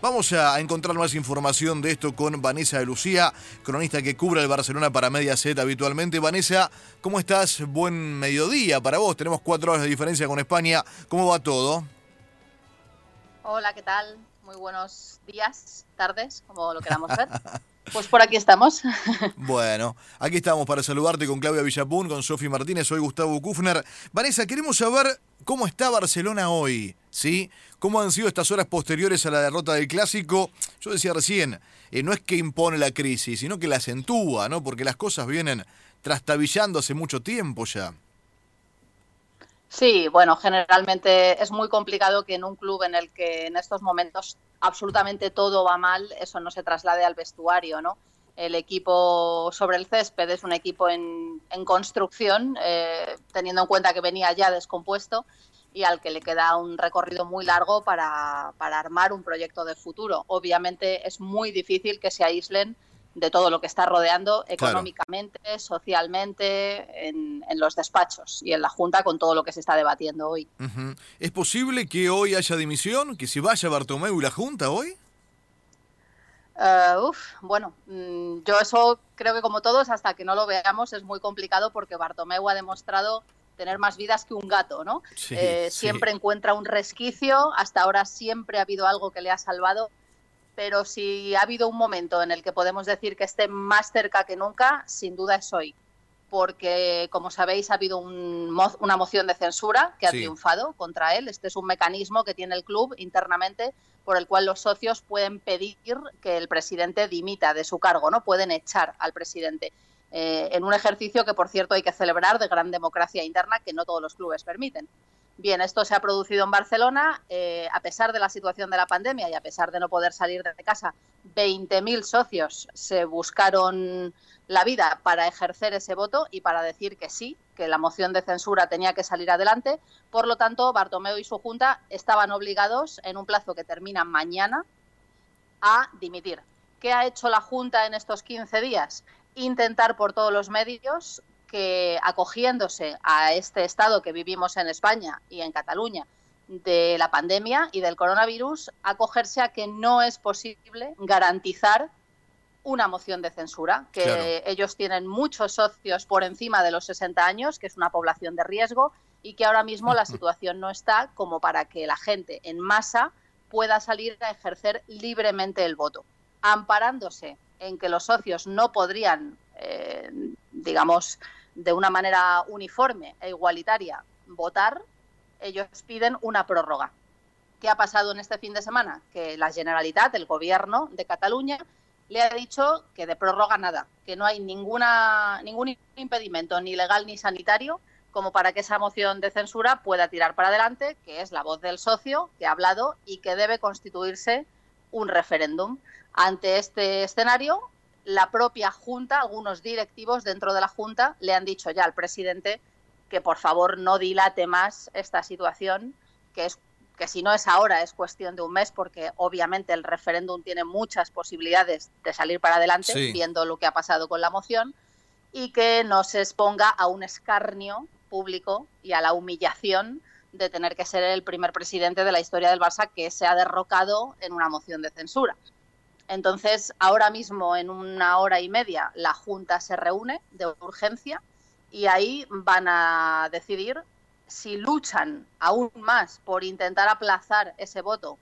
Vamos a encontrar más información de esto con Vanessa de Lucía, cronista que cubre el Barcelona para Media Z habitualmente. Vanessa, ¿cómo estás? Buen mediodía para vos. Tenemos cuatro horas de diferencia con España. ¿Cómo va todo? Hola, ¿qué tal? Muy buenos días, tardes, como lo queramos ver. Pues por aquí estamos. Bueno, aquí estamos para saludarte con Claudia Villapun, con Sofi Martínez, soy Gustavo Kufner. Vanessa, queremos saber cómo está Barcelona hoy, ¿sí? ¿Cómo han sido estas horas posteriores a la derrota del Clásico? Yo decía recién, eh, no es que impone la crisis, sino que la acentúa, ¿no? Porque las cosas vienen trastabillando hace mucho tiempo ya. Sí, bueno, generalmente es muy complicado que en un club en el que en estos momentos absolutamente todo va mal, eso no se traslade al vestuario, ¿no? El equipo sobre el césped es un equipo en, construcción, eh, teniendo en cuenta que venía ya descompuesto y al que le queda un recorrido muy largo para, para armar un proyecto de futuro. Obviamente es muy difícil que se aíslen de todo lo que está rodeando económicamente, socialmente, en, los despachos y en la Junta con todo lo que se está debatiendo hoy. ¿Es posible que hoy haya dimisión? ¿Que se vaya Bartomeu y la Junta hoy? Eh, uf, bueno, mm, yo eso creo que como todos, hasta que no lo veamos, es muy complicado porque Bartomeu ha demostrado tener más vidas que un gato, ¿no? Eh, siempre encuentra un resquicio, hasta ahora siempre ha habido algo que le ha salvado pero si ha habido un momento en el que podemos decir que esté más cerca que nunca, sin duda es hoy. Porque, como sabéis, ha habido una moción de censura que ha triunfado contra él. Este es un mecanismo que tiene el club internamente por el cual los socios pueden pedir que el presidente dimita de su cargo, ¿no? Pueden echar al presidente. Eh, en un ejercicio que, por cierto, hay que celebrar de gran democracia interna que no todos los clubes permiten. Bien, esto se ha producido en Barcelona, eh, a pesar de la situación de la pandemia y a pesar de no poder salir de casa, 20.000 socios se buscaron la vida para ejercer ese voto y para decir que sí, que la moción de censura tenía que salir adelante. Por lo tanto, Bartomeu y su Junta estaban obligados, en un plazo que termina mañana, a dimitir. ¿Qué ha hecho la Junta en estos 15 días? Intentar por todos los medios que acogiéndose a este estado que vivimos en España y en Cataluña de la pandemia y del coronavirus, acogerse a que no es posible garantizar una moción de censura, que ellos tienen muchos socios por encima de los 60 años, que es una población de riesgo, y que ahora mismo la situación no está como para que la gente en masa pueda salir a ejercer libremente el voto, amparándose en que los socios no podrían, eh, digamos, de una manera uniforme e igualitaria votar, ellos piden una prórroga. ¿Qué ha pasado en este fin de semana? Que la Generalitat, el gobierno de Cataluña, le ha dicho que de prórroga nada, que no hay ninguna, ningún impedimento ni legal ni sanitario como para que esa moción de censura pueda tirar para adelante, que es la voz del socio que ha hablado y que debe constituirse un referéndum. Ante este escenario, la propia Junta, algunos directivos dentro de la Junta, le han dicho ya al presidente que por favor no dilate más esta situación, que es que si no es ahora es cuestión de un mes, porque obviamente el referéndum tiene muchas posibilidades de salir para adelante, viendo lo que ha pasado con la moción, y que no se exponga a un escarnio público y a la humillación de tener que ser el primer presidente de la historia del Barça que se ha derrocado en una moción de censura. Entonces, ahora mismo, en una hora y media, la Junta se reúne de urgencia y ahí van a decidir si luchan aún más por intentar aplazar ese voto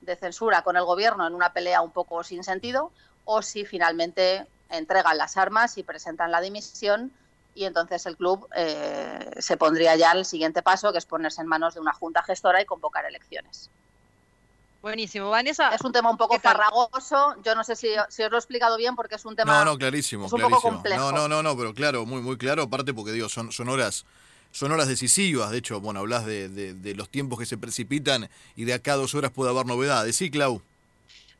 de censura con el gobierno en una pelea un poco sin sentido o si finalmente entregan las armas y presentan la dimisión y entonces el club eh, se pondría ya al siguiente paso, que es ponerse en manos de una junta gestora y convocar elecciones. Buenísimo, Vanessa. Es un tema un poco farragoso. Yo no sé si, os lo he explicado bien porque es un tema. No, no, clarísimo. un Poco complejo. No, no, no, no, pero claro, muy, muy claro. Aparte porque digo, son, son horas. Son horas decisivas, de hecho, bueno, hablas de, de, los tiempos que se precipitan y de acá a dos horas puede haber novedades. Sí, Clau.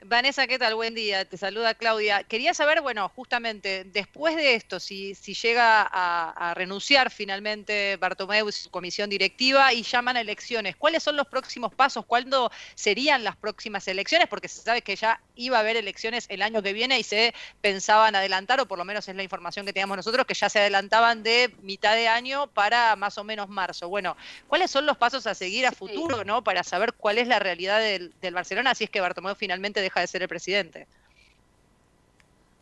Vanessa, ¿qué tal? Buen día, te saluda Claudia. Quería saber, bueno, justamente después de esto, si, si llega a, renunciar finalmente Bartomeu y su comisión directiva y llaman a elecciones, ¿cuáles son los próximos pasos? ¿Cuándo serían las próximas elecciones? Porque se sabe que ya iba a haber elecciones el año que viene y se pensaban adelantar, o por lo menos es la información que teníamos nosotros, que ya se adelantaban de mitad de año para más o menos marzo. Bueno, ¿cuáles son los pasos a seguir a futuro, ¿no? Para saber cuál es la realidad del, del Barcelona, si es que Bartomeu finalmente deja de ser el presidente.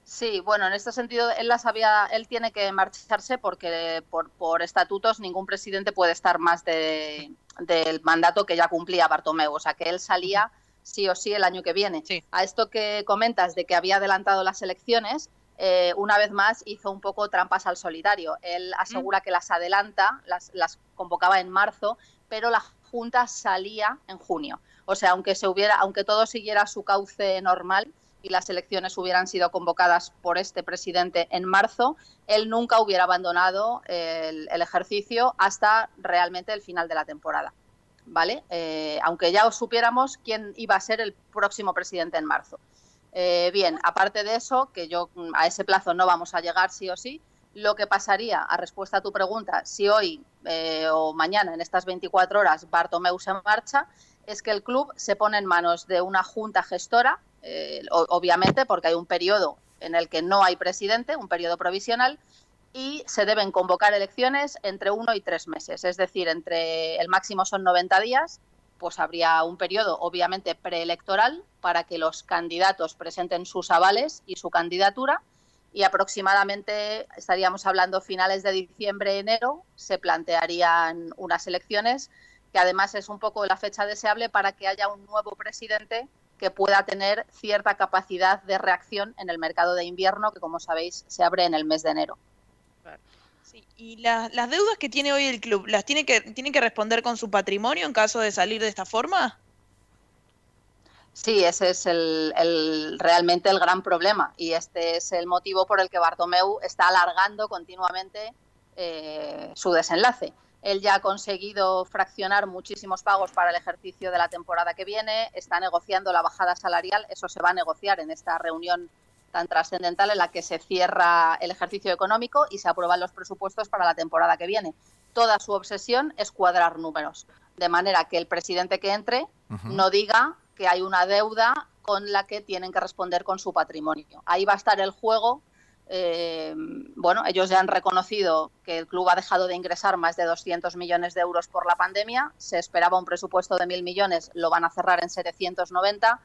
Sí, bueno, en este sentido él la sabía, él tiene que marcharse porque por, por estatutos ningún presidente puede estar más de, del mandato que ya cumplía Bartomeu, o sea que él salía sí o sí el año que viene. A esto que comentas de que había adelantado las elecciones, eh, una vez más hizo un poco trampas al solitario. Él asegura mm. que las adelanta, las, las convocaba en marzo, pero la Junta salía en junio. O sea, aunque se hubiera, aunque todo siguiera su cauce normal y las elecciones hubieran sido convocadas por este presidente en marzo, él nunca hubiera abandonado el, ejercicio hasta realmente el final de la temporada. ¿Vale? Eh, aunque ya os supiéramos quién iba a ser el próximo presidente en marzo. Eh, bien, aparte de eso, que yo mm, a ese plazo no vamos a llegar sí o sí, lo que pasaría, a respuesta a tu pregunta, si hoy eh, o mañana, en estas 24 horas, Bartomeu se marcha, es que el club se pone en manos de una junta gestora, eh, obviamente porque hay un periodo en el que no hay presidente, un periodo provisional, y se deben convocar elecciones entre uno y tres meses, es decir, entre el máximo son 90 días, pues habría un periodo obviamente preelectoral para que los candidatos presenten sus avales y su candidatura y aproximadamente estaríamos hablando finales de diciembre, enero, se plantearían unas elecciones que además es un poco la fecha deseable para que haya un nuevo presidente que pueda tener cierta capacidad de reacción en el mercado de invierno, que como sabéis se abre en el mes de enero. ¿Y las deudas que tiene hoy el club, las tiene que, tiene que responder con su patrimonio en caso de salir de esta forma? Sí, ese es el, realmente el gran problema y este es el motivo por el que Bartomeu está alargando continuamente eh, su desenlace. Él ya ha conseguido fraccionar muchísimos pagos para el ejercicio de la temporada que viene, está negociando la bajada salarial, eso se va a negociar en esta reunión tan trascendental en la que se cierra el ejercicio económico y se aprueban los presupuestos para la temporada que viene. Toda su obsesión es cuadrar números, de manera que el presidente que entre no diga que hay una deuda con la que tienen que responder con su patrimonio. Ahí va a estar el juego eh, bueno, ellos ya han reconocido que el club ha dejado de ingresar más de 200 millones de euros por la pandemia. Se esperaba un presupuesto de 1.000 millones, lo van a cerrar en 790.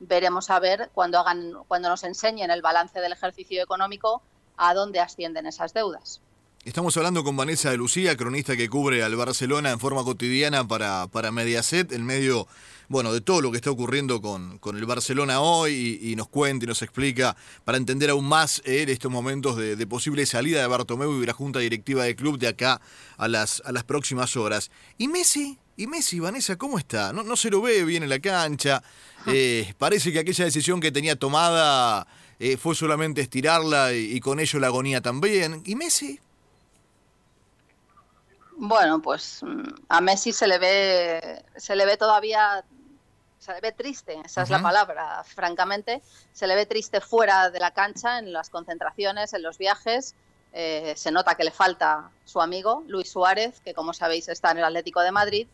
Veremos a ver cuando, hagan, cuando nos enseñen el balance del ejercicio económico a dónde ascienden esas deudas. Estamos hablando con Vanessa de Lucía, cronista que cubre al Barcelona en forma cotidiana para, para Mediaset, en medio bueno, de todo lo que está ocurriendo con, con el Barcelona hoy y, nos cuenta y nos explica para entender aún más eh, estos momentos de, posible salida de Bartomeu y la junta directiva del club de acá a las, a las próximas horas. ¿Y Messi? ¿Y Messi, Vanessa, cómo está? No, no se lo ve bien en la cancha. Eh, parece que aquella decisión que tenía tomada eh, fue solamente estirarla y, y con ello la agonía también. ¿Y Messi? Bueno, pues mm, a Messi se le ve, se le ve todavía, se le ve triste, esa es la palabra, francamente, se le ve triste fuera de la cancha, en las concentraciones, en los viajes. Eh, se nota que le falta su amigo Luis Suárez, que como sabéis está en el Atlético de Madrid.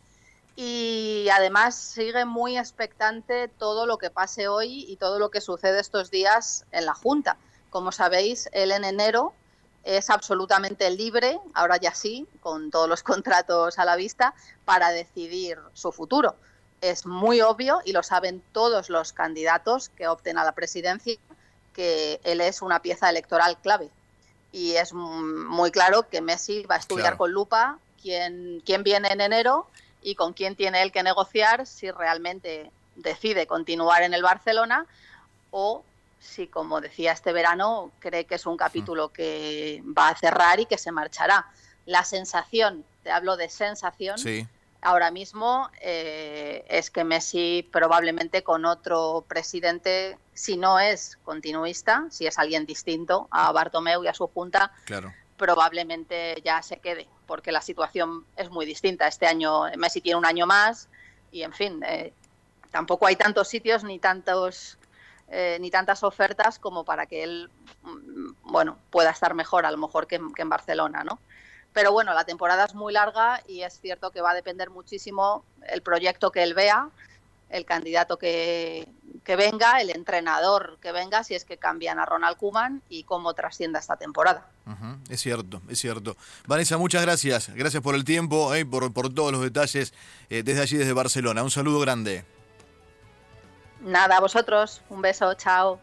Y además sigue muy expectante todo lo que pase hoy y todo lo que sucede estos días en la Junta. Como sabéis, él en enero es absolutamente libre, ahora ya sí, con todos los contratos a la vista, para decidir su futuro. Es muy obvio y lo saben todos los candidatos que opten a la presidencia que él es una pieza electoral clave. Y es muy claro que Messi va a estudiar con lupa quién, quién viene en enero y con quién tiene él que negociar si realmente decide continuar en el Barcelona o si, como decía este verano, cree que es un capítulo que va a cerrar y que se marchará. La sensación, te hablo de sensación, ahora mismo eh, es que Messi probablemente con otro presidente, si no es continuista, si es alguien distinto a Bartomeu y a su junta, probablemente ya se quede, porque la situación es muy distinta. Este año Messi tiene un año más y, en fin, eh, tampoco hay tantos sitios ni tantos eh, ni tantas ofertas como para que él, mm, bueno, pueda estar mejor a lo mejor que, en Barcelona, ¿no? Pero bueno, la temporada es muy larga y es cierto que va a depender muchísimo el proyecto que él vea, el candidato que, que venga, el entrenador que venga, si es que cambian a Ronald Kuman y cómo trascienda esta temporada. Es cierto, es cierto. Vanessa, muchas gracias. Gracias por el tiempo, eh, por, por todos los detalles eh, desde allí, desde Barcelona. Un saludo grande. Nada, a vosotros. Un beso, chao.